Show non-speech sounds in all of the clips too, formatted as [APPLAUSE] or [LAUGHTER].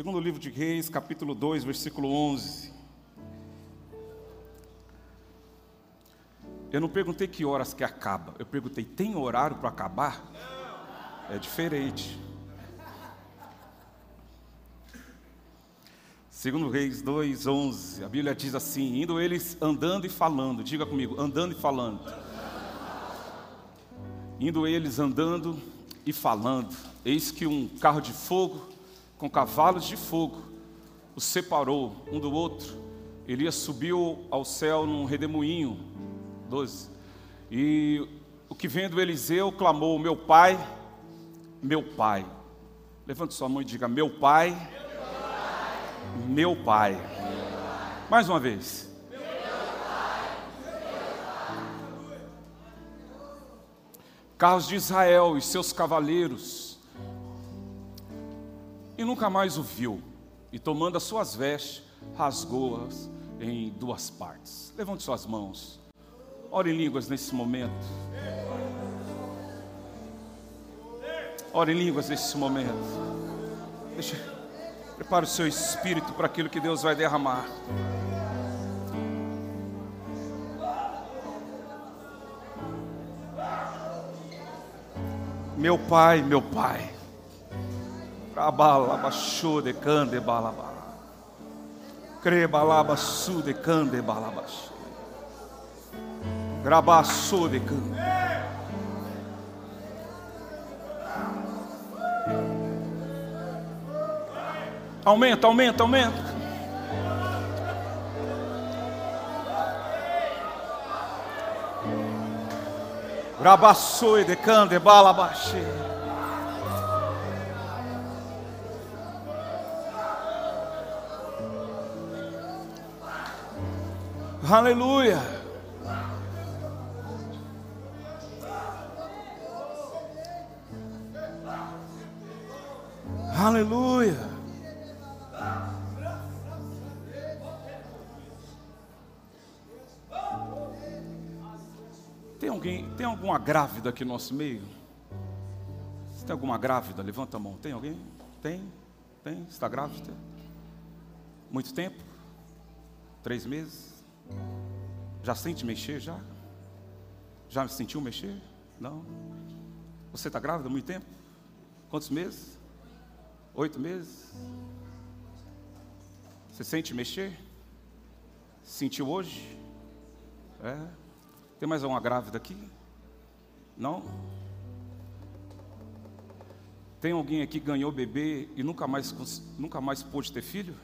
Segundo livro de Reis, capítulo 2, versículo 11. Eu não perguntei que horas que acaba, eu perguntei, tem horário para acabar? É diferente. Segundo Reis 2, 11, a Bíblia diz assim, indo eles andando e falando, diga comigo, andando e falando. Indo eles andando e falando, eis que um carro de fogo, com cavalos de fogo, os separou um do outro. Elias subiu ao céu num redemoinho, 12. E o que vendo Eliseu clamou: Meu pai, meu pai. Levante sua mão e diga: Meu pai, meu pai. Mais uma vez. Carros de Israel e seus cavaleiros. E nunca mais o viu. E tomando as suas vestes, rasgou-as em duas partes. Levante suas mãos. Ore em línguas nesse momento. Ore em línguas nesse momento. Deixa, prepare o seu espírito para aquilo que Deus vai derramar. Meu pai, meu pai. Trabalabashu de cande balaba. Crebalabasu de cande balabash. Grabaçu de cande. Aumenta, aumenta, aumenta. Rabassoi de cande balabaxê. Aleluia. Aleluia. Tem alguém, tem alguma grávida aqui no nosso meio? Se tem alguma grávida, levanta a mão. Tem alguém? Tem? Tem? Está grávida? Muito tempo? Três meses? Já sente mexer já? Já sentiu mexer? Não? Você está grávida há muito tempo? Quantos meses? Oito meses? Você sente mexer? Sentiu hoje? É. Tem mais alguma grávida aqui? Não? Tem alguém aqui que ganhou bebê e nunca mais, nunca mais pôde ter filho?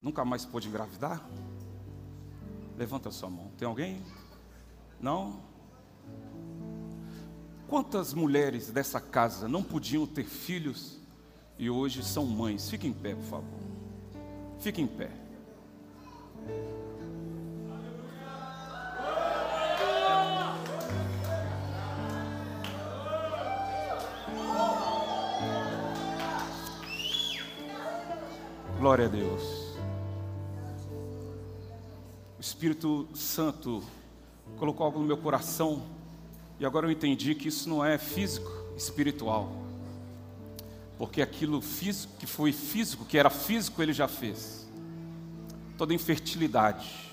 Nunca mais pôde engravidar? Levanta sua mão. Tem alguém? Não? Quantas mulheres dessa casa não podiam ter filhos e hoje são mães? Fique em pé, por favor. Fique em pé. Glória a Deus. Espírito Santo colocou algo no meu coração e agora eu entendi que isso não é físico, espiritual. Porque aquilo físico que foi físico, que era físico, ele já fez. Toda infertilidade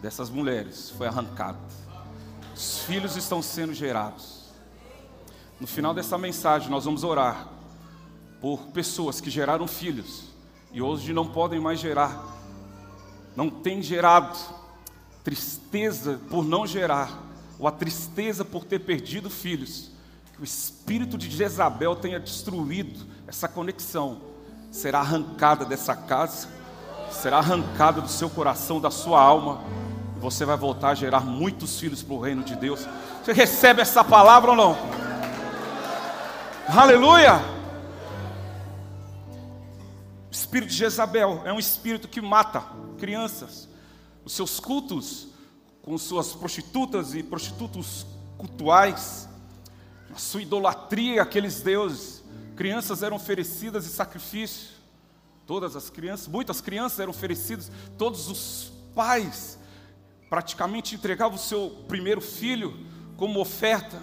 dessas mulheres foi arrancada. Os filhos estão sendo gerados. No final dessa mensagem, nós vamos orar por pessoas que geraram filhos e hoje não podem mais gerar, não tem gerado tristeza por não gerar, ou a tristeza por ter perdido filhos, que o espírito de Jezabel tenha destruído essa conexão, será arrancada dessa casa, será arrancada do seu coração, da sua alma, e você vai voltar a gerar muitos filhos para o reino de Deus. Você recebe essa palavra ou não? Aleluia! Espírito de Jezabel é um espírito que mata crianças. Os seus cultos, com suas prostitutas e prostitutos cultuais, a sua idolatria àqueles deuses, crianças eram oferecidas em sacrifício. Todas as crianças, muitas crianças eram oferecidas, todos os pais praticamente entregavam o seu primeiro filho como oferta.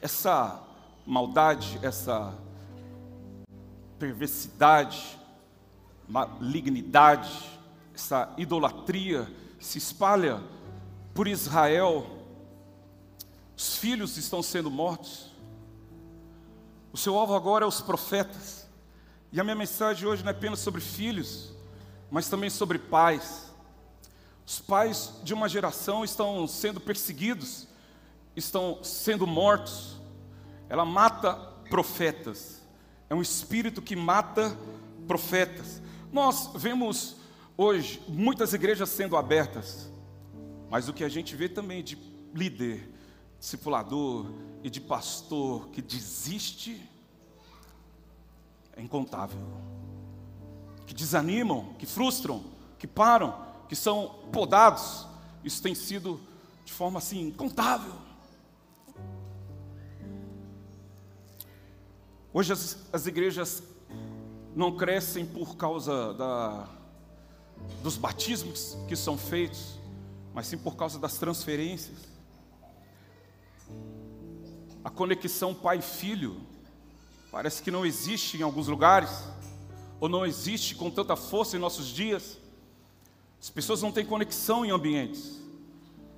Essa maldade, essa perversidade, malignidade, essa idolatria se espalha por Israel. Os filhos estão sendo mortos. O seu alvo agora é os profetas. E a minha mensagem hoje não é apenas sobre filhos, mas também sobre pais. Os pais de uma geração estão sendo perseguidos, estão sendo mortos. Ela mata profetas. É um espírito que mata profetas. Nós vemos hoje muitas igrejas sendo abertas, mas o que a gente vê também de líder, discipulador e de pastor que desiste é incontável. Que desanimam, que frustram, que param, que são podados. Isso tem sido de forma assim incontável. Hoje as, as igrejas não crescem por causa da, dos batismos que são feitos, mas sim por causa das transferências. A conexão pai-filho parece que não existe em alguns lugares, ou não existe com tanta força em nossos dias. As pessoas não têm conexão em ambientes.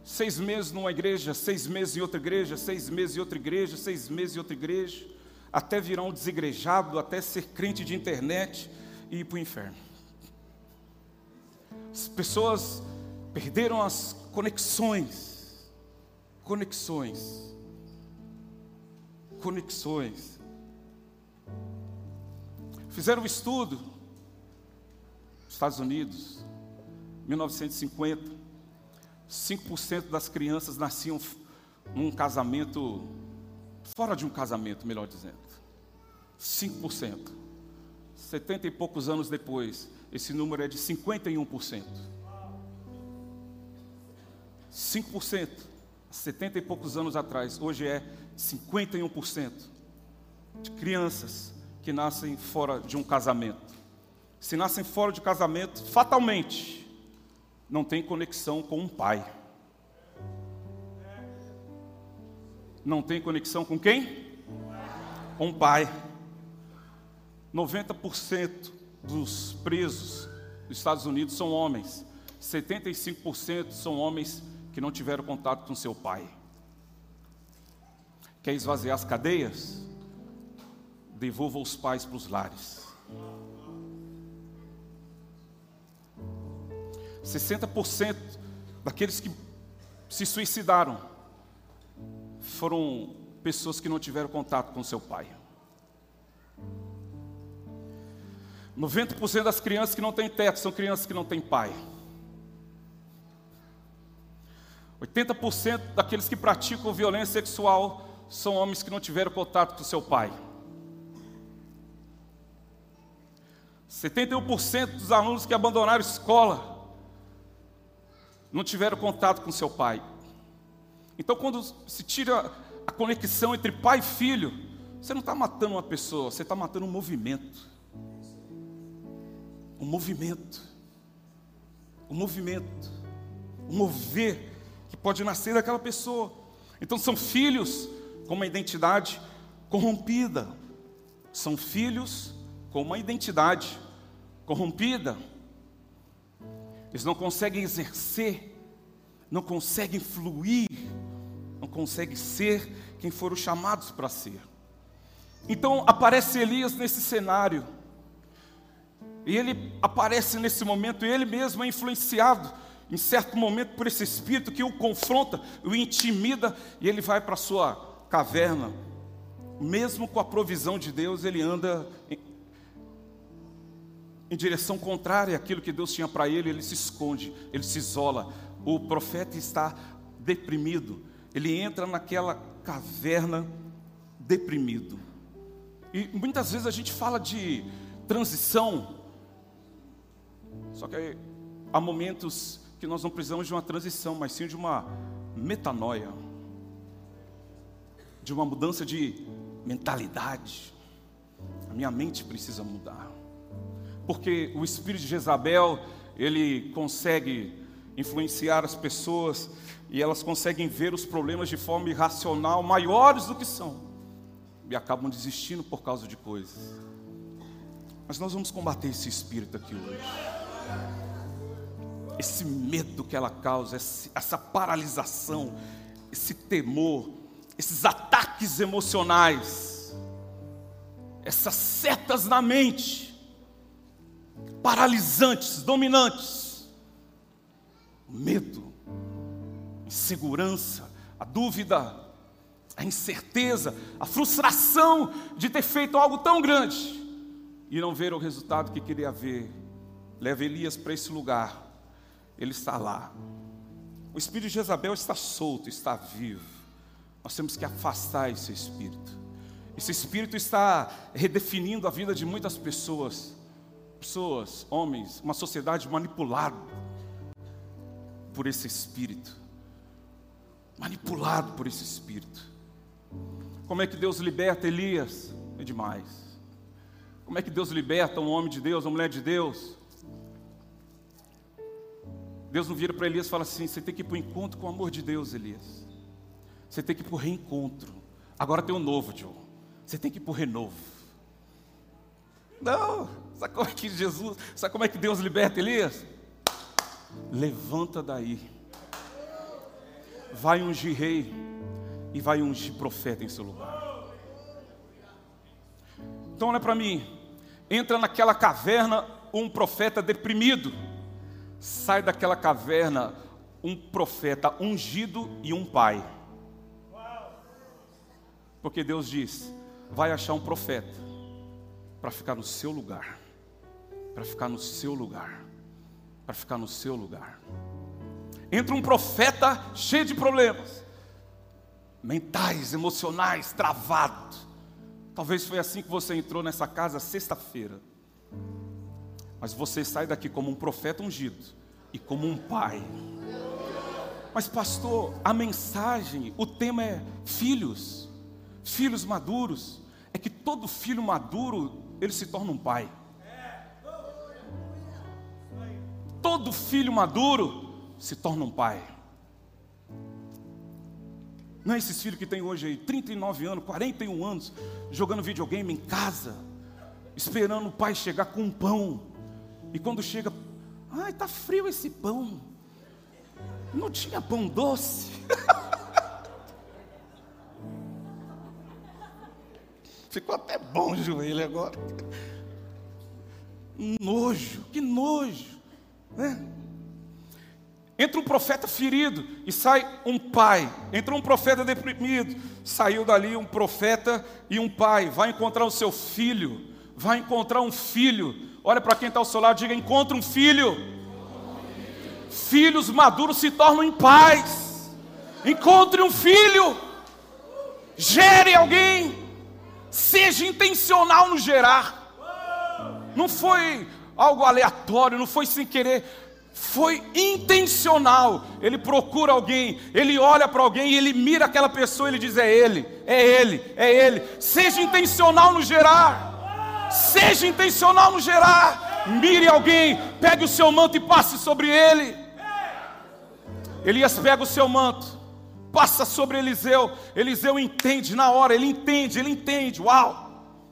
Seis meses numa igreja, seis meses em outra igreja, seis meses em outra igreja, seis meses em outra igreja até virar um desigrejado, até ser crente de internet e ir para o inferno. As pessoas perderam as conexões, conexões, conexões. Fizeram um estudo, Estados Unidos, 1950, 5% das crianças nasciam num casamento, fora de um casamento, melhor dizendo. 5%. 70 e poucos anos depois, esse número é de 51%. 5%, 70 e poucos anos atrás, hoje é 51% de crianças que nascem fora de um casamento. Se nascem fora de casamento, fatalmente não tem conexão com um pai. Não tem conexão com quem? Com um pai. 90% dos presos dos Estados Unidos são homens. 75% são homens que não tiveram contato com seu pai. Quer esvaziar as cadeias? Devolva os pais para os lares. 60% daqueles que se suicidaram foram pessoas que não tiveram contato com seu pai. 90% das crianças que não têm teto são crianças que não têm pai. 80% daqueles que praticam violência sexual são homens que não tiveram contato com seu pai. 71% dos alunos que abandonaram escola não tiveram contato com seu pai. Então, quando se tira a conexão entre pai e filho, você não está matando uma pessoa, você está matando um movimento um movimento, um movimento, um mover que pode nascer daquela pessoa. Então são filhos com uma identidade corrompida, são filhos com uma identidade corrompida. Eles não conseguem exercer, não conseguem fluir, não conseguem ser quem foram chamados para ser. Então aparece Elias nesse cenário e ele aparece nesse momento, ele mesmo é influenciado, em certo momento, por esse espírito que o confronta, o intimida, e ele vai para a sua caverna. Mesmo com a provisão de Deus, ele anda em, em direção contrária àquilo que Deus tinha para ele, ele se esconde, ele se isola. O profeta está deprimido, ele entra naquela caverna deprimido. E muitas vezes a gente fala de transição, só que há momentos que nós não precisamos de uma transição, mas sim de uma metanoia, de uma mudança de mentalidade. A minha mente precisa mudar, porque o espírito de Jezabel ele consegue influenciar as pessoas e elas conseguem ver os problemas de forma irracional, maiores do que são, e acabam desistindo por causa de coisas. Mas nós vamos combater esse espírito aqui hoje. Esse medo que ela causa, essa paralisação, esse temor, esses ataques emocionais, essas setas na mente, paralisantes, dominantes, medo, insegurança, a dúvida, a incerteza, a frustração de ter feito algo tão grande e não ver o resultado que queria ver. Leva Elias para esse lugar, ele está lá. O espírito de Jezabel está solto, está vivo. Nós temos que afastar esse espírito. Esse espírito está redefinindo a vida de muitas pessoas, pessoas, homens, uma sociedade manipulada por esse espírito, manipulado por esse espírito. Como é que Deus liberta Elias? É demais. Como é que Deus liberta um homem de Deus, uma mulher de Deus? Deus não vira para Elias e fala assim: você tem que ir para o encontro com o amor de Deus, Elias. Você tem que ir para o reencontro. Agora tem um novo, Joe. Você tem que ir para o renovo. Não, sabe como é que Jesus, sabe como é que Deus liberta Elias? Levanta daí. Vai ungir rei e vai ungir profeta em seu lugar. Então olha para mim, entra naquela caverna um profeta deprimido, sai daquela caverna um profeta ungido e um pai. Porque Deus diz: vai achar um profeta para ficar no seu lugar, para ficar no seu lugar, para ficar no seu lugar. Entra um profeta cheio de problemas, mentais, emocionais, travado. Talvez foi assim que você entrou nessa casa sexta-feira. Mas você sai daqui como um profeta ungido e como um pai. Mas pastor, a mensagem, o tema é filhos, filhos maduros. É que todo filho maduro, ele se torna um pai. Todo filho maduro se torna um pai. Não é esses filhos que tem hoje aí, 39 anos, 41 anos, jogando videogame em casa, esperando o pai chegar com um pão. E quando chega, ai, tá frio esse pão. Não tinha pão doce. [LAUGHS] Ficou até bom o joelho agora. Nojo, que nojo, né? Entra um profeta ferido e sai um pai. Entra um profeta deprimido, saiu dali um profeta e um pai. Vai encontrar o seu filho, vai encontrar um filho. Olha para quem está ao seu lado, diga: encontra um filho. Filhos maduros se tornam em paz. Encontre um filho. Gere alguém. Seja intencional no gerar. Não foi algo aleatório, não foi sem querer foi intencional. Ele procura alguém, ele olha para alguém ele mira aquela pessoa ele diz: É ele, é ele, é ele. Seja intencional no gerar. Seja intencional no gerar. Mire alguém, pegue o seu manto e passe sobre ele. Elias pega o seu manto, passa sobre Eliseu. Eliseu entende na hora, ele entende, ele entende. Uau!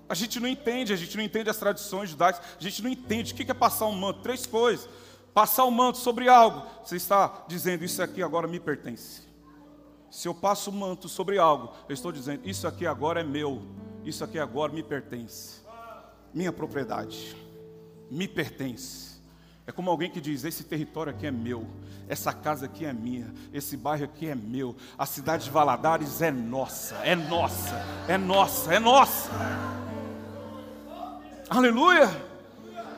A gente não entende, a gente não entende as tradições judaicas, a gente não entende o que é passar um manto. Três coisas passar o manto sobre algo, você está dizendo: Isso aqui agora me pertence. Se eu passo o manto sobre algo, eu estou dizendo: Isso aqui agora é meu, isso aqui agora me pertence. Minha propriedade, me pertence. É como alguém que diz: Esse território aqui é meu, essa casa aqui é minha, esse bairro aqui é meu, a cidade de Valadares é nossa, é nossa, é nossa, é nossa. Aleluia.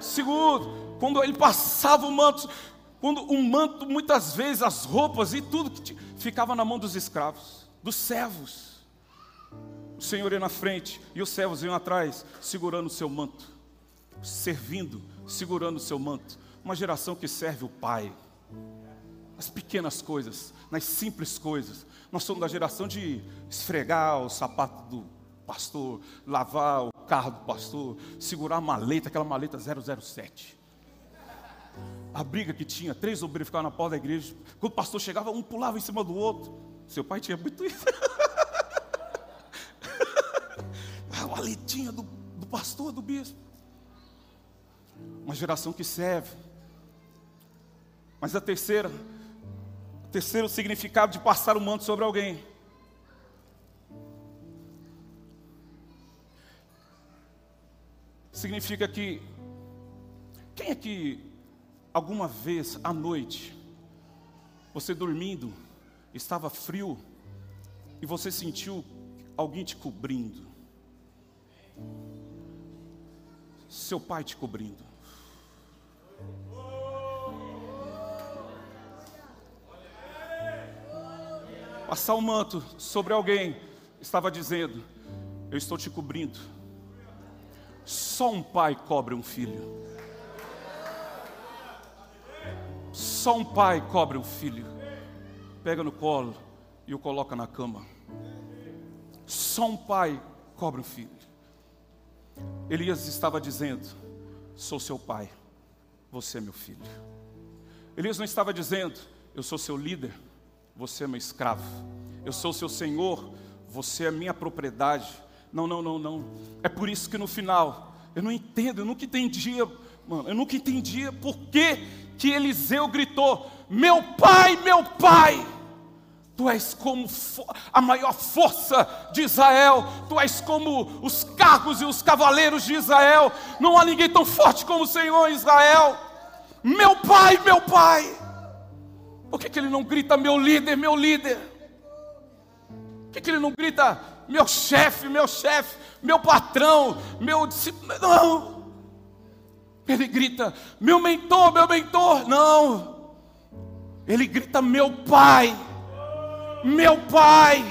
Segundo, quando ele passava o manto, quando o manto, muitas vezes, as roupas e tudo que ficava na mão dos escravos, dos servos. O Senhor ia na frente e os servos iam atrás, segurando o seu manto, servindo, segurando o seu manto. Uma geração que serve o Pai, nas pequenas coisas, nas simples coisas. Nós somos da geração de esfregar o sapato do pastor, lavar o carro do pastor, segurar a maleta, aquela maleta 007 a briga que tinha, três obreiros ficavam na porta da igreja. Quando o pastor chegava, um pulava em cima do outro. Seu pai tinha muito isso. [LAUGHS] a maletinha do, do pastor, do bispo. uma geração que serve. Mas a terceira, o terceiro significado de passar o manto sobre alguém. Significa que quem é que alguma vez à noite, você dormindo, estava frio e você sentiu alguém te cobrindo? Seu pai te cobrindo. Passar o manto sobre alguém estava dizendo: Eu estou te cobrindo. Só um pai cobre um filho. Só um pai cobre um filho. Pega no colo e o coloca na cama. Só um pai cobre um filho. Elias estava dizendo: Sou seu pai, você é meu filho. Elias não estava dizendo: Eu sou seu líder, você é meu escravo. Eu sou seu senhor, você é minha propriedade. Não, não, não, não. É por isso que no final, eu não entendo, eu nunca entendia, mano, eu nunca entendia por que que Eliseu gritou: Meu pai, meu pai, tu és como a maior força de Israel, tu és como os carros e os cavaleiros de Israel, não há ninguém tão forte como o Senhor Israel. Meu pai, meu pai, por que, que ele não grita, meu líder, meu líder? Por que, que ele não grita, meu chefe, meu chefe, meu patrão, meu discípulo? Não. Ele grita: Meu mentor, meu mentor. Não. Ele grita: Meu pai. Meu pai.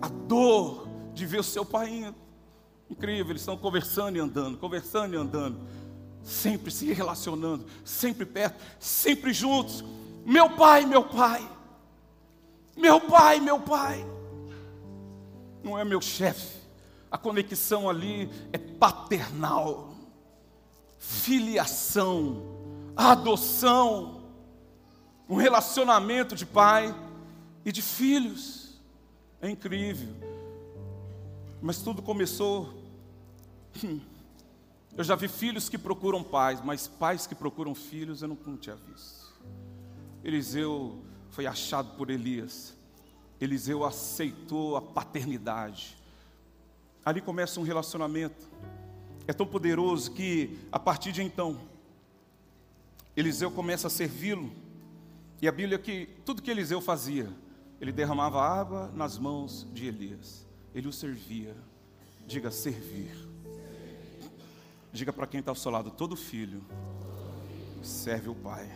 A dor de ver o seu pai indo. Incrível, eles estão conversando e andando, conversando e andando. Sempre se relacionando, sempre perto, sempre juntos. Meu pai, meu pai. Meu pai, meu pai. Não é meu chefe. A conexão ali é paternal filiação, adoção, um relacionamento de pai e de filhos. É incrível. Mas tudo começou. Hum, eu já vi filhos que procuram pais, mas pais que procuram filhos eu não, não tinha visto. Eliseu foi achado por Elias. Eliseu aceitou a paternidade. Ali começa um relacionamento é tão poderoso que, a partir de então, Eliseu começa a servi-lo. E a Bíblia que tudo que Eliseu fazia, ele derramava água nas mãos de Elias. Ele o servia. Diga servir. Diga para quem está ao seu lado, todo filho serve o pai.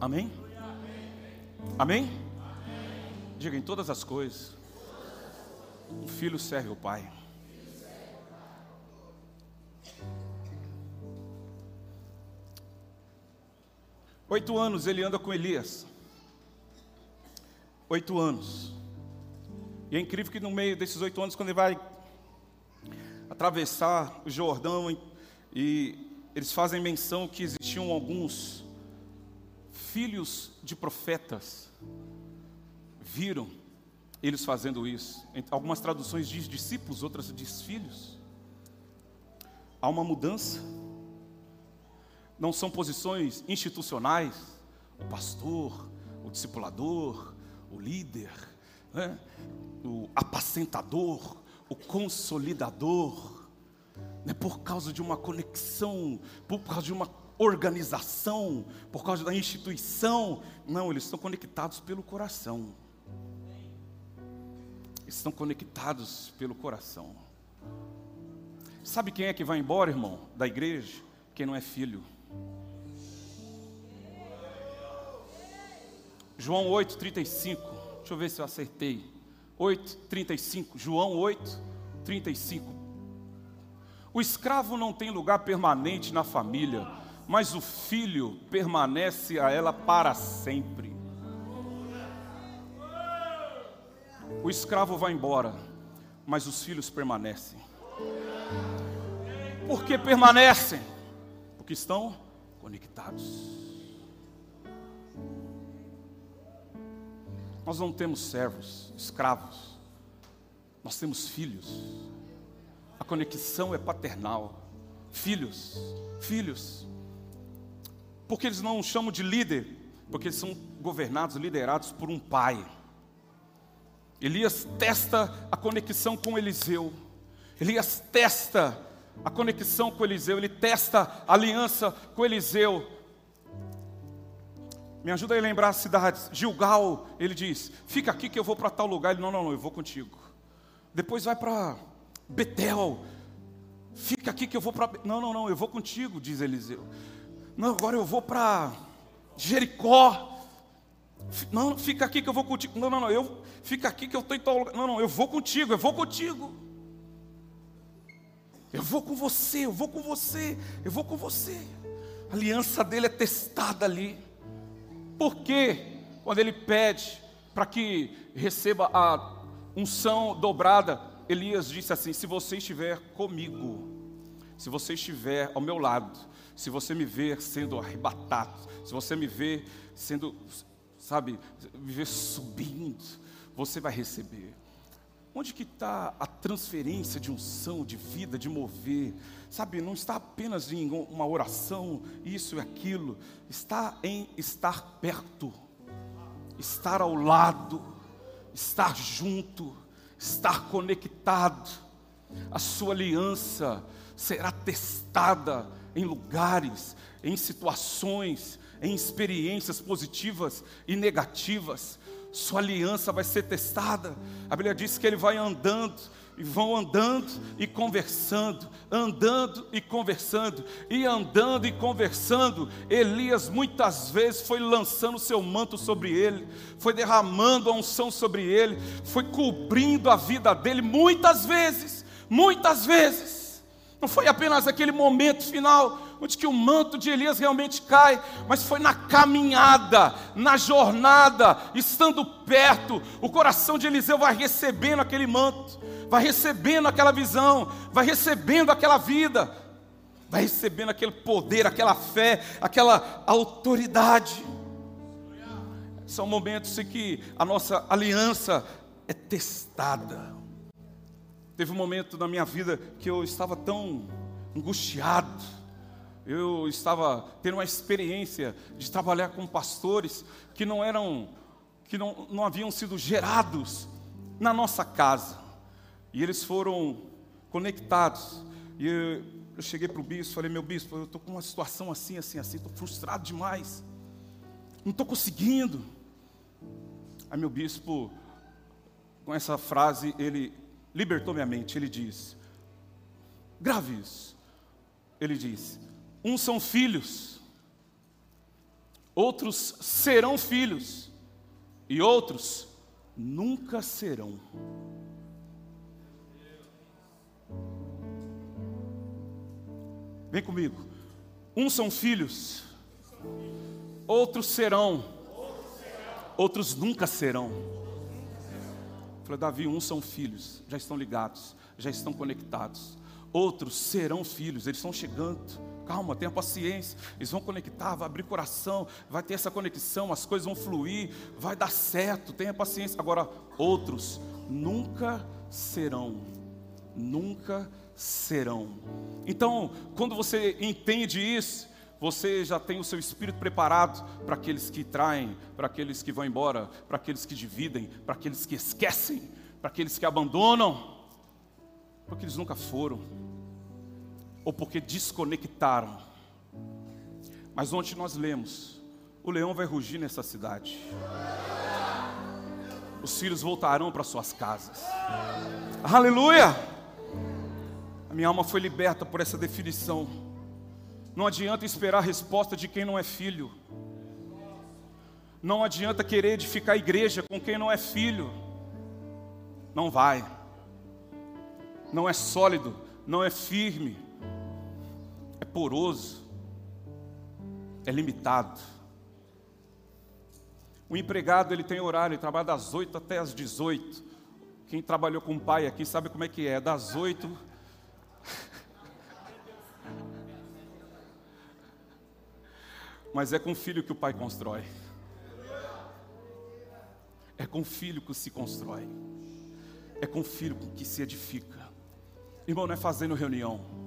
Amém? Amém? Diga em todas as coisas. O filho serve o pai. Oito anos ele anda com Elias. Oito anos. E é incrível que no meio desses oito anos, quando ele vai atravessar o Jordão, e eles fazem menção que existiam alguns filhos de profetas, viram eles fazendo isso. Algumas traduções diz discípulos, outras diz filhos. Há uma mudança. Não são posições institucionais. O pastor, o discipulador, o líder, né? o apacentador, o consolidador. Não é por causa de uma conexão, por causa de uma organização, por causa da instituição. Não, eles estão conectados pelo coração estão conectados pelo coração. Sabe quem é que vai embora, irmão, da igreja? Quem não é filho. João 8:35. Deixa eu ver se eu acertei. 8:35. João 8:35. O escravo não tem lugar permanente na família, mas o filho permanece a ela para sempre. O escravo vai embora, mas os filhos permanecem. Por que permanecem? Porque estão conectados. Nós não temos servos, escravos. Nós temos filhos. conexão é paternal. Filhos, filhos. Porque eles não chamam de líder, porque eles são governados, liderados por um pai. Elias testa a conexão com Eliseu. Elias testa a conexão com Eliseu, ele testa a aliança com Eliseu. Me ajuda a lembrar as cidades. Gilgal, ele diz: Fica aqui que eu vou para tal lugar. Ele: Não, não, não, eu vou contigo. Depois vai para Betel. Fica aqui que eu vou para. Não, não, não, eu vou contigo, diz Eliseu. Não, agora eu vou para Jericó. Não, fica aqui que eu vou contigo. Não, não, não, eu fica aqui que eu estou em tal lugar. Não, não, eu vou contigo, eu vou contigo. Eu vou com você, eu vou com você, eu vou com você. A aliança dele é testada ali. Por quê? Quando ele pede para que receba a unção dobrada, Elias disse assim: Se você estiver comigo, se você estiver ao meu lado, se você me ver sendo arrebatado, se você me ver sendo, sabe, me ver subindo, você vai receber. Onde que está a transferência de unção, de vida, de mover? Sabe, não está apenas em uma oração, isso e aquilo. Está em estar perto, estar ao lado, estar junto, estar conectado. A sua aliança será testada em lugares, em situações, em experiências positivas e negativas sua aliança vai ser testada. A Bíblia diz que ele vai andando, e vão andando e conversando, andando e conversando, e andando e conversando. Elias muitas vezes foi lançando seu manto sobre ele, foi derramando a unção sobre ele, foi cobrindo a vida dele muitas vezes, muitas vezes. Não foi apenas aquele momento final, onde que o manto de Elias realmente cai, mas foi na caminhada, na jornada, estando perto, o coração de Eliseu vai recebendo aquele manto, vai recebendo aquela visão, vai recebendo aquela vida, vai recebendo aquele poder, aquela fé, aquela autoridade. São momentos em que a nossa aliança é testada. Teve um momento na minha vida que eu estava tão angustiado, eu estava tendo uma experiência de trabalhar com pastores que não eram, que não, não haviam sido gerados na nossa casa. E eles foram conectados. E eu, eu cheguei para o bispo, falei, meu bispo, eu estou com uma situação assim, assim, assim, estou frustrado demais. Não estou conseguindo. Aí meu bispo, com essa frase, ele libertou minha mente. Ele diz: grave isso. Ele diz: Uns são filhos, outros serão filhos, e outros nunca serão. Vem comigo. Uns são filhos, outros serão, outros nunca serão. Falei, Davi, uns são filhos, já estão ligados, já estão conectados. Outros serão filhos, eles estão chegando. Calma, tenha paciência. Eles vão conectar, vai abrir coração, vai ter essa conexão, as coisas vão fluir, vai dar certo. Tenha paciência. Agora, outros nunca serão. Nunca serão. Então, quando você entende isso, você já tem o seu espírito preparado para aqueles que traem, para aqueles que vão embora, para aqueles que dividem, para aqueles que esquecem, para aqueles que abandonam, porque eles nunca foram ou porque desconectaram. Mas ontem nós lemos: o leão vai rugir nessa cidade. Os filhos voltarão para suas casas. Aleluia! A minha alma foi liberta por essa definição. Não adianta esperar a resposta de quem não é filho. Não adianta querer edificar a igreja com quem não é filho. Não vai. Não é sólido, não é firme poroso, é limitado. O empregado ele tem horário, ele trabalha das 8 até as 18. Quem trabalhou com o pai aqui sabe como é que é, das 8 [LAUGHS] Mas é com o filho que o pai constrói. É com o filho que se constrói. É com o filho que se edifica. Irmão, não é fazendo reunião,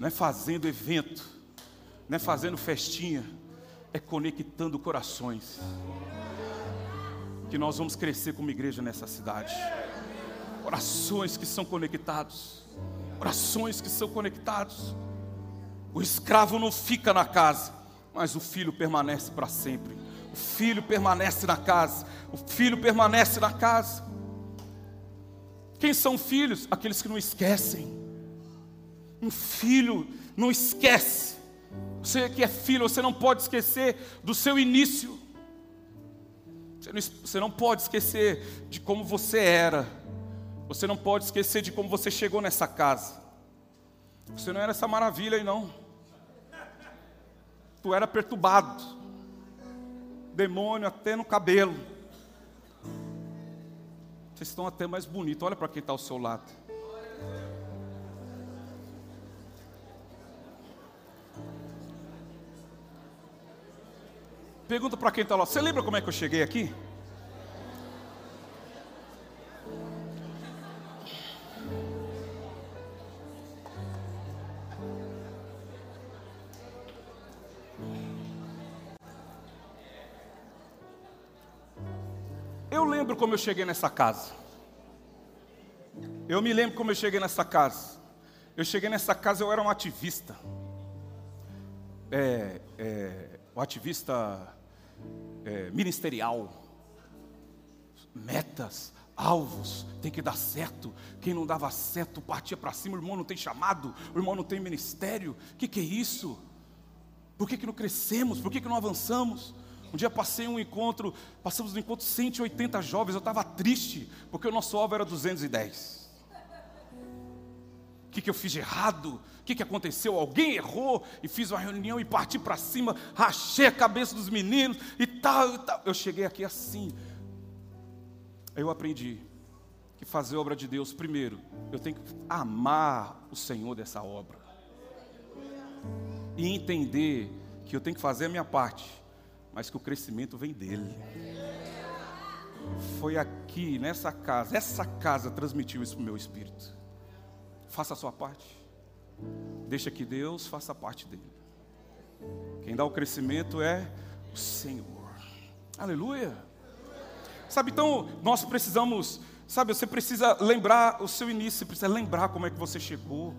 não é fazendo evento, não é fazendo festinha, é conectando corações. Que nós vamos crescer como igreja nessa cidade. Corações que são conectados, corações que são conectados. O escravo não fica na casa, mas o filho permanece para sempre. O filho permanece na casa, o filho permanece na casa. Quem são filhos? Aqueles que não esquecem. Um filho não esquece. Você que é filho, você não pode esquecer do seu início. Você não, você não pode esquecer de como você era. Você não pode esquecer de como você chegou nessa casa. Você não era essa maravilha aí, não. Tu era perturbado. Demônio até no cabelo. Vocês estão até mais bonitos. Olha para quem está ao seu lado. Pergunta para quem está lá. Você lembra como é que eu cheguei aqui? Eu lembro como eu cheguei nessa casa. Eu me lembro como eu cheguei nessa casa. Eu cheguei nessa casa, eu era um ativista. É, é, o ativista é, ministerial, metas, alvos, tem que dar certo. Quem não dava certo partia para cima. O irmão não tem chamado, o irmão não tem ministério. O que, que é isso? Por que, que não crescemos? Por que, que não avançamos? Um dia passei um encontro, passamos no encontro 180 jovens, eu estava triste, porque o nosso alvo era 210. O que, que eu fiz de errado? O que, que aconteceu? Alguém errou e fiz uma reunião e parti para cima, rachei a cabeça dos meninos e tal, e tal. Eu cheguei aqui assim. Eu aprendi que fazer obra de Deus, primeiro, eu tenho que amar o Senhor dessa obra. E entender que eu tenho que fazer a minha parte, mas que o crescimento vem dele. Foi aqui, nessa casa, essa casa transmitiu isso para o meu espírito. Faça a sua parte. Deixa que Deus faça parte dele. Quem dá o crescimento é o Senhor. Aleluia. Sabe, então, nós precisamos, sabe, você precisa lembrar o seu início, você precisa lembrar como é que você chegou,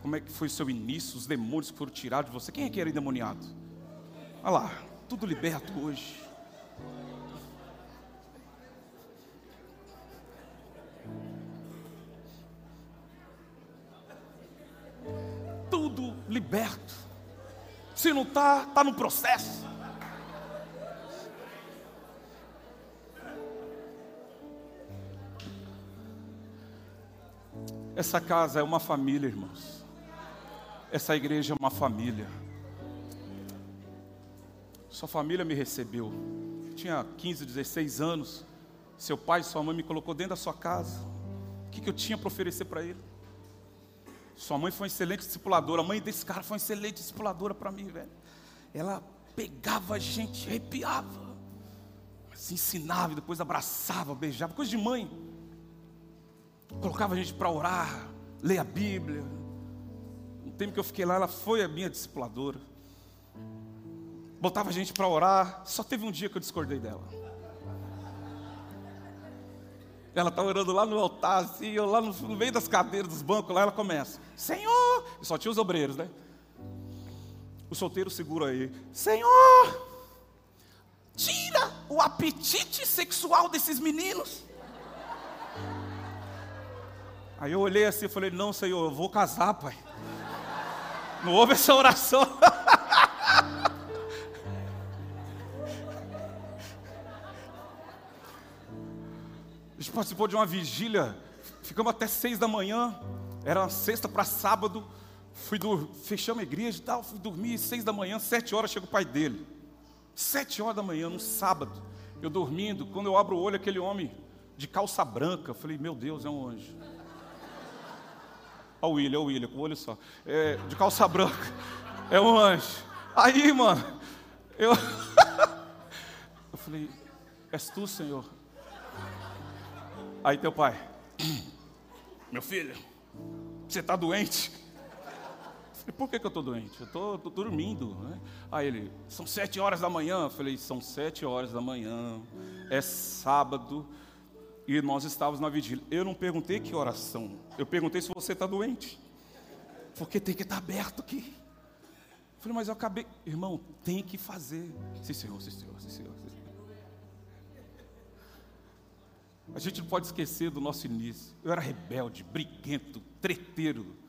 como é que foi o seu início, os demônios que foram tirados de você. Quem é que era endemoniado? Olha lá, tudo liberto hoje. Liberto. Se não está, está no processo. Essa casa é uma família, irmãos. Essa igreja é uma família. Sua família me recebeu. Eu tinha 15, 16 anos. Seu pai e sua mãe me colocou dentro da sua casa. O que, que eu tinha para oferecer para ele? Sua mãe foi uma excelente discipuladora. A mãe desse cara foi uma excelente discipuladora para mim, velho. Ela pegava a gente, arrepiava. Mas ensinava e depois abraçava, beijava. Coisa de mãe. Colocava a gente para orar, ler a Bíblia. No tempo que eu fiquei lá, ela foi a minha discipuladora. Botava a gente para orar. Só teve um dia que eu discordei dela. Ela está orando lá no altar, assim, lá no, no, meio das cadeiras dos bancos, lá ela começa: Senhor! E só tinha os obreiros, né? O solteiro segura aí: Senhor! Tira o apetite sexual desses meninos. Aí eu olhei assim e falei: Não, Senhor, eu vou casar, pai. Não houve essa oração. [LAUGHS] participou de uma vigília, ficamos até seis da manhã, era sexta para sábado, fui do, fechamos a igreja e tal, fui dormir, seis da manhã, sete horas chega o pai dele. Sete horas da manhã, no sábado, eu dormindo, quando eu abro o olho, aquele homem de calça branca, eu falei, meu Deus, é um anjo. Olha o William, olha o William, com o olho só. É, de calça branca, é um anjo. Aí, mano, eu, [LAUGHS] eu falei, és tu, Senhor? Aí teu pai, [CLEARS THROAT] meu filho, você está doente? Falei, por que, que eu estou doente? Eu estou dormindo. Né? Aí ele, são sete horas da manhã. Eu falei, são sete horas da manhã, é sábado, e nós estávamos na vigília. Eu não perguntei que oração, eu perguntei se você está doente, porque tem que estar tá aberto aqui. Eu falei, mas eu acabei, irmão, tem que fazer. Sim, senhor, sim, senhor, sim, senhor. Sim, senhor. A gente não pode esquecer do nosso início. Eu era rebelde, briguento, treteiro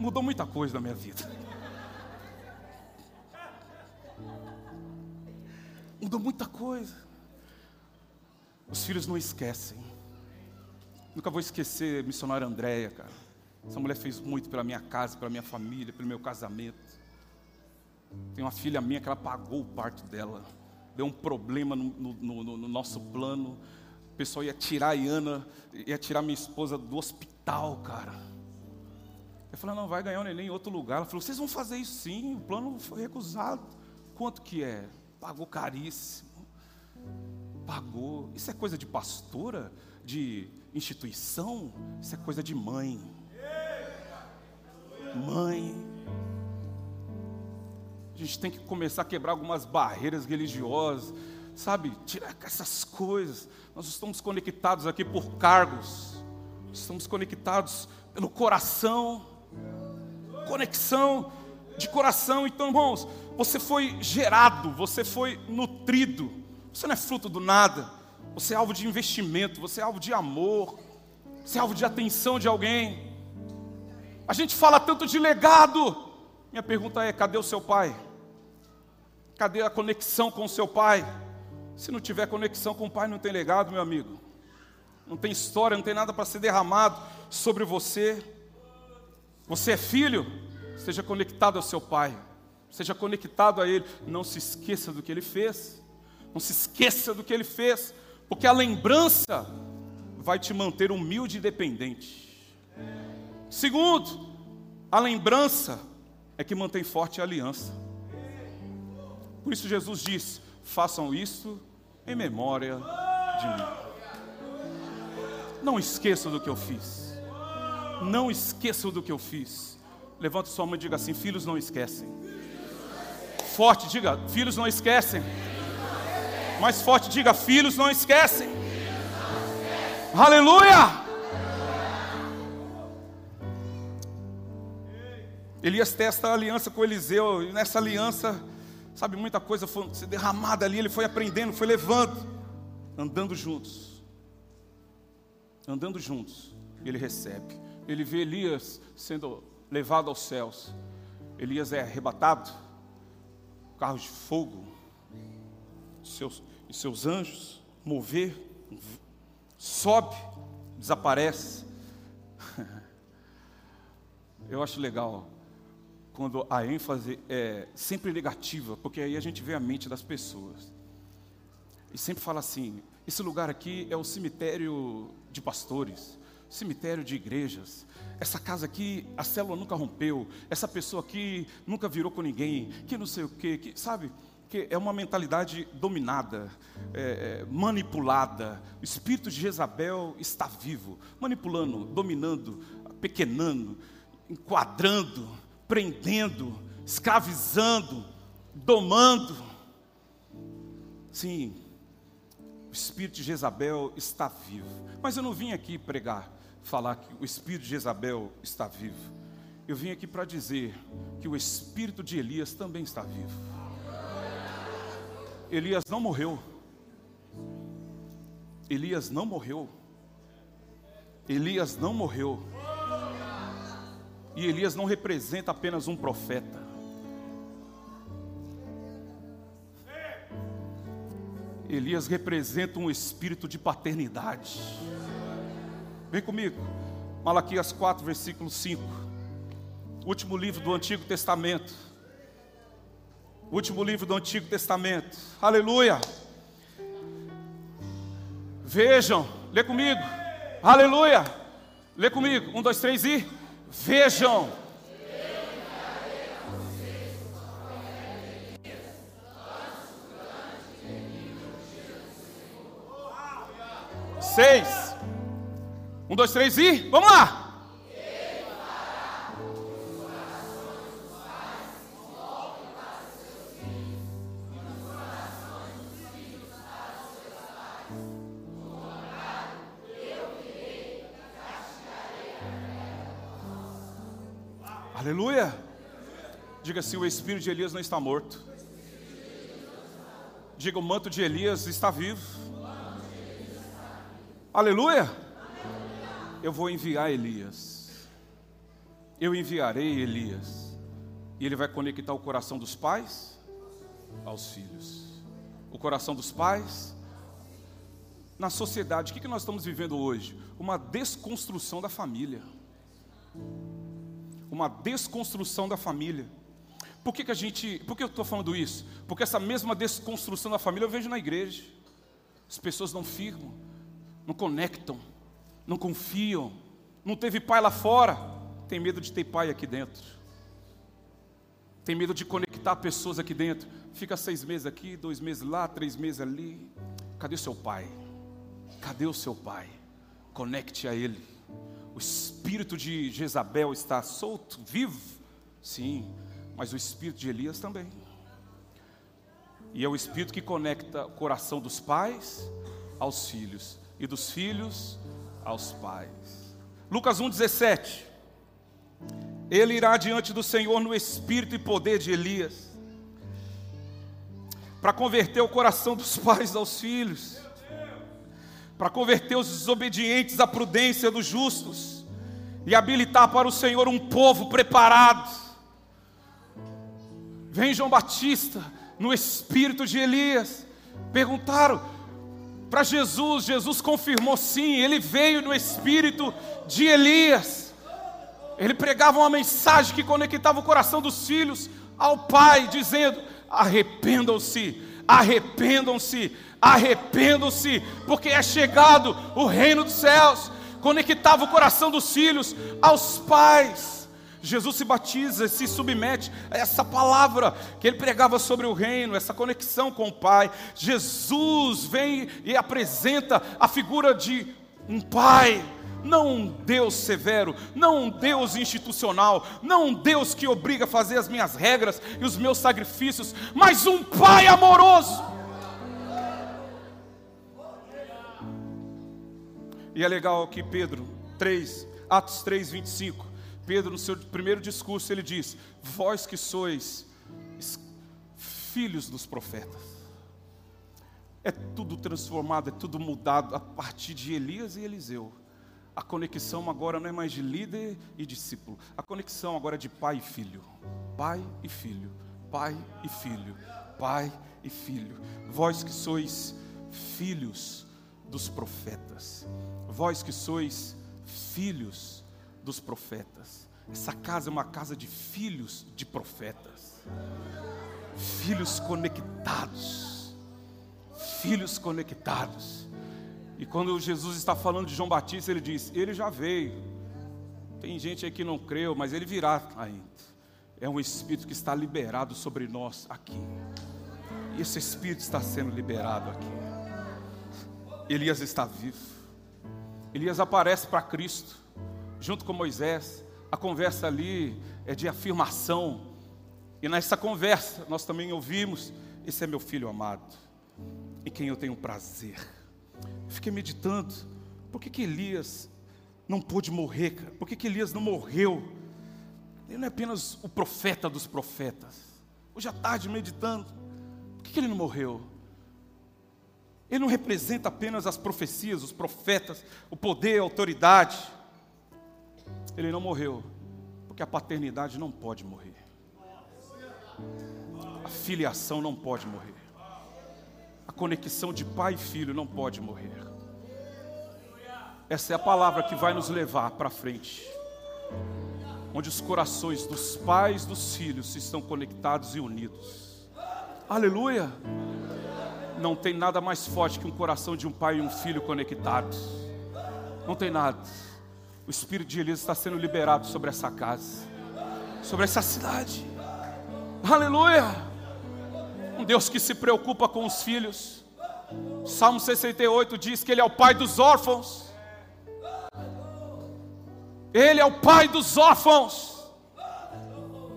mudou muita coisa na minha vida. Mudou muita coisa. Os filhos não esquecem. Nunca vou esquecer missionária Andréia, cara. Essa mulher fez muito pela minha casa, pela minha família, pelo meu casamento. Tem uma filha minha que ela pagou o parto dela. Deu um problema no, no, no, no nosso plano. Pessoal ia tirar a Iana, ia tirar minha esposa do hospital, cara. Eu falei, não, vai ganhar o neném em outro lugar. Ela falou, vocês vão fazer isso sim, o plano foi recusado. Quanto que é? Pagou caríssimo. Pagou. Isso é coisa de pastora? De instituição? Isso é coisa de mãe. Mãe. A gente tem que começar a quebrar algumas barreiras religiosas, sabe? Tirar essas coisas. Nós estamos conectados aqui por cargos, estamos conectados pelo coração conexão de coração. Então, irmãos, você foi gerado, você foi nutrido. Você não é fruto do nada. Você é alvo de investimento, você é alvo de amor, você é alvo de atenção de alguém. A gente fala tanto de legado. Minha pergunta é: cadê o seu pai? Cadê a conexão com o seu pai? Se não tiver conexão com o pai, não tem legado, meu amigo. Não tem história, não tem nada para ser derramado sobre você. Você é filho? Seja conectado ao seu pai. Seja conectado a ele. Não se esqueça do que ele fez. Não se esqueça do que ele fez. Porque a lembrança vai te manter humilde e dependente. Segundo, a lembrança é que mantém forte a aliança. Por isso Jesus diz: façam isso em memória de mim. Não esqueçam do que eu fiz. Não esqueçam do que eu fiz. Levanta sua mão e diga assim: Filhos não esquecem. Forte, diga: Filhos não esquecem. Mais forte, diga: Filhos não esquecem. Aleluia! Elias testa a aliança com Eliseu, e nessa aliança, sabe, muita coisa foi se derramada ali, ele foi aprendendo, foi levando, andando juntos. Andando juntos, ele recebe ele vê Elias sendo levado aos céus. Elias é arrebatado, carros de fogo, seus, e seus anjos mover, sobe, desaparece. [LAUGHS] Eu acho legal quando a ênfase é sempre negativa, porque aí a gente vê a mente das pessoas. E sempre fala assim: esse lugar aqui é o cemitério de pastores cemitério de igrejas. Essa casa aqui, a célula nunca rompeu. Essa pessoa aqui nunca virou com ninguém. Que não sei o quê, que, sabe? Que é uma mentalidade dominada, é, é, manipulada. O espírito de Jezabel está vivo, manipulando, dominando, pequenando, enquadrando, prendendo, escravizando, domando. Sim, o espírito de Jezabel está vivo. Mas eu não vim aqui pregar falar que o espírito de Jezabel está vivo. Eu vim aqui para dizer que o espírito de Elias também está vivo. Elias não morreu. Elias não morreu. Elias não morreu. E Elias não representa apenas um profeta. Elias representa um espírito de paternidade. Vem comigo. Malaquias 4, versículo 5. Último livro do Antigo Testamento. Último livro do Antigo Testamento. Aleluia. Vejam, lê comigo. Aleluia. Lê comigo. Um, dois, três e. Vejam. Seis. Um, dois, três e vamos lá. Diga assim: o espírito de Elias não está morto. Diga: o manto de Elias está vivo. Aleluia. Eu vou enviar Elias. Eu enviarei Elias. E ele vai conectar o coração dos pais aos filhos. O coração dos pais na sociedade. O que nós estamos vivendo hoje? Uma desconstrução da família. Uma desconstrução da família. Por que, que a gente. Por que eu estou falando isso? Porque essa mesma desconstrução da família eu vejo na igreja. As pessoas não firmam, não conectam, não confiam. Não teve pai lá fora, tem medo de ter pai aqui dentro. Tem medo de conectar pessoas aqui dentro. Fica seis meses aqui, dois meses lá, três meses ali. Cadê o seu pai? Cadê o seu pai? Conecte a ele. O espírito de Jezabel está solto, vivo? Sim, mas o espírito de Elias também. E é o espírito que conecta o coração dos pais aos filhos e dos filhos aos pais. Lucas 1,17. Ele irá diante do Senhor no espírito e poder de Elias, para converter o coração dos pais aos filhos, para converter os desobedientes à prudência dos justos, e habilitar para o Senhor um povo preparado Vem João Batista no espírito de Elias. Perguntaram para Jesus, Jesus confirmou sim, ele veio no espírito de Elias. Ele pregava uma mensagem que conectava o coração dos filhos ao Pai, dizendo: arrependam-se, arrependam-se, arrependam-se, porque é chegado o reino dos céus. Conectava o coração dos filhos aos pais. Jesus se batiza, se submete a essa palavra que ele pregava sobre o reino, essa conexão com o Pai. Jesus vem e apresenta a figura de um Pai, não um Deus severo, não um Deus institucional, não um Deus que obriga a fazer as minhas regras e os meus sacrifícios, mas um Pai amoroso. E é legal que Pedro 3, Atos 3, 25 Pedro, no seu primeiro discurso, ele diz: Vós que sois filhos dos profetas. É tudo transformado, é tudo mudado a partir de Elias e Eliseu. A conexão agora não é mais de líder e discípulo. A conexão agora é de pai e filho. Pai e filho. Pai e filho. Pai e filho. Vós que sois filhos dos profetas. Vós que sois filhos dos profetas. Essa casa é uma casa de filhos de profetas, filhos conectados, filhos conectados. E quando Jesus está falando de João Batista, ele diz: Ele já veio. Tem gente aí que não creu, mas ele virá ainda. É um espírito que está liberado sobre nós aqui. E esse espírito está sendo liberado aqui. Elias está vivo. Elias aparece para Cristo junto com Moisés. A conversa ali é de afirmação. E nessa conversa nós também ouvimos: Esse é meu filho amado, em quem eu tenho prazer. fiquei meditando: por que, que Elias não pôde morrer, cara? Por que, que Elias não morreu? Ele não é apenas o profeta dos profetas. Hoje à tarde, meditando, por que, que ele não morreu? Ele não representa apenas as profecias, os profetas, o poder, a autoridade. Ele não morreu, porque a paternidade não pode morrer. A filiação não pode morrer. A conexão de pai e filho não pode morrer. Essa é a palavra que vai nos levar para frente. Onde os corações dos pais e dos filhos estão conectados e unidos. Aleluia! Não tem nada mais forte que um coração de um pai e um filho conectados. Não tem nada. O espírito de Elias está sendo liberado sobre essa casa, sobre essa cidade. Aleluia! Um Deus que se preocupa com os filhos. Salmo 68 diz que Ele é o pai dos órfãos. Ele é o pai dos órfãos.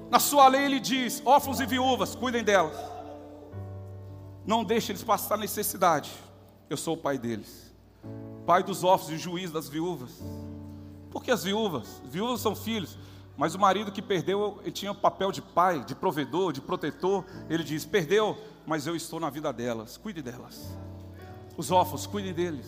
Na sua lei ele diz: órfãos e viúvas, cuidem delas. Não deixe eles passar necessidade. Eu sou o pai deles. Pai dos órfãos e juiz das viúvas. Porque as viúvas, viúvas são filhos, Mas o marido que perdeu, ele tinha papel de pai, de provedor, de protetor. Ele diz: Perdeu, mas eu estou na vida delas. Cuide delas. Os órfãos, cuidem deles.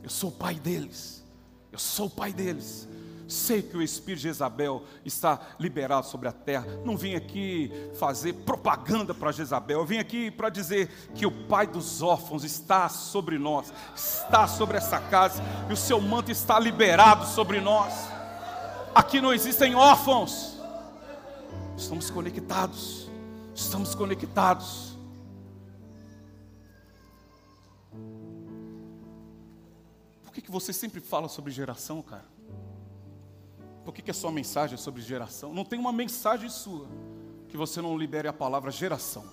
Eu sou o pai deles. Eu sou o pai deles. Sei que o espírito de Jezabel está liberado sobre a terra. Não vim aqui fazer propaganda para Jezabel. Eu vim aqui para dizer que o pai dos órfãos está sobre nós, está sobre essa casa, e o seu manto está liberado sobre nós. Aqui não existem órfãos. Estamos conectados. Estamos conectados. Por que, que você sempre fala sobre geração, cara? Por que, que a sua mensagem é sobre geração? Não tem uma mensagem sua que você não libere a palavra geração.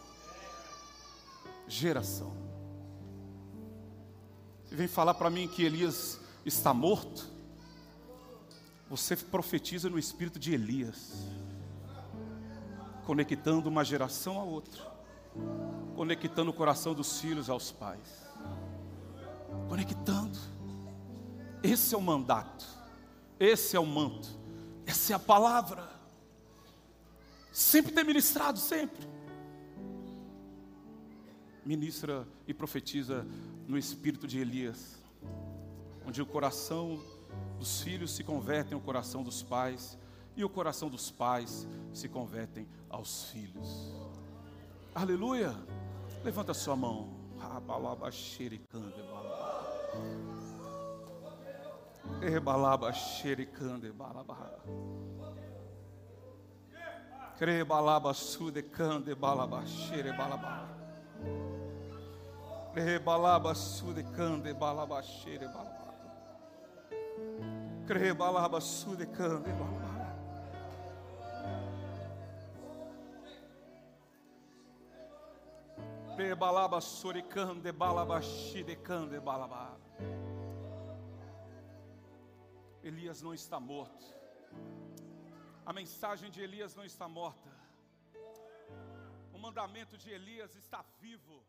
Geração. Você vem falar para mim que Elias está morto? Você profetiza no espírito de Elias, conectando uma geração a outra, conectando o coração dos filhos aos pais, conectando. Esse é o mandato, esse é o manto, essa é a palavra. Sempre tem ministrado, sempre. Ministra e profetiza no espírito de Elias, onde o coração dos filhos se convertem ao coração dos pais, e o coração dos pais se convertem aos filhos. Aleluia! Levanta a sua mão. Rabalaba xericande balaba. Rebalaba xericande balaba. Crebalaba sudecande balaba xerebalaba. Rebalaba sudecande balaba xerebalaba. Crebalaba sudecande balaba. Rebalaba suricande balaba xidecande balaba. Elias não está morto. A mensagem de Elias não está morta. O mandamento de Elias está vivo.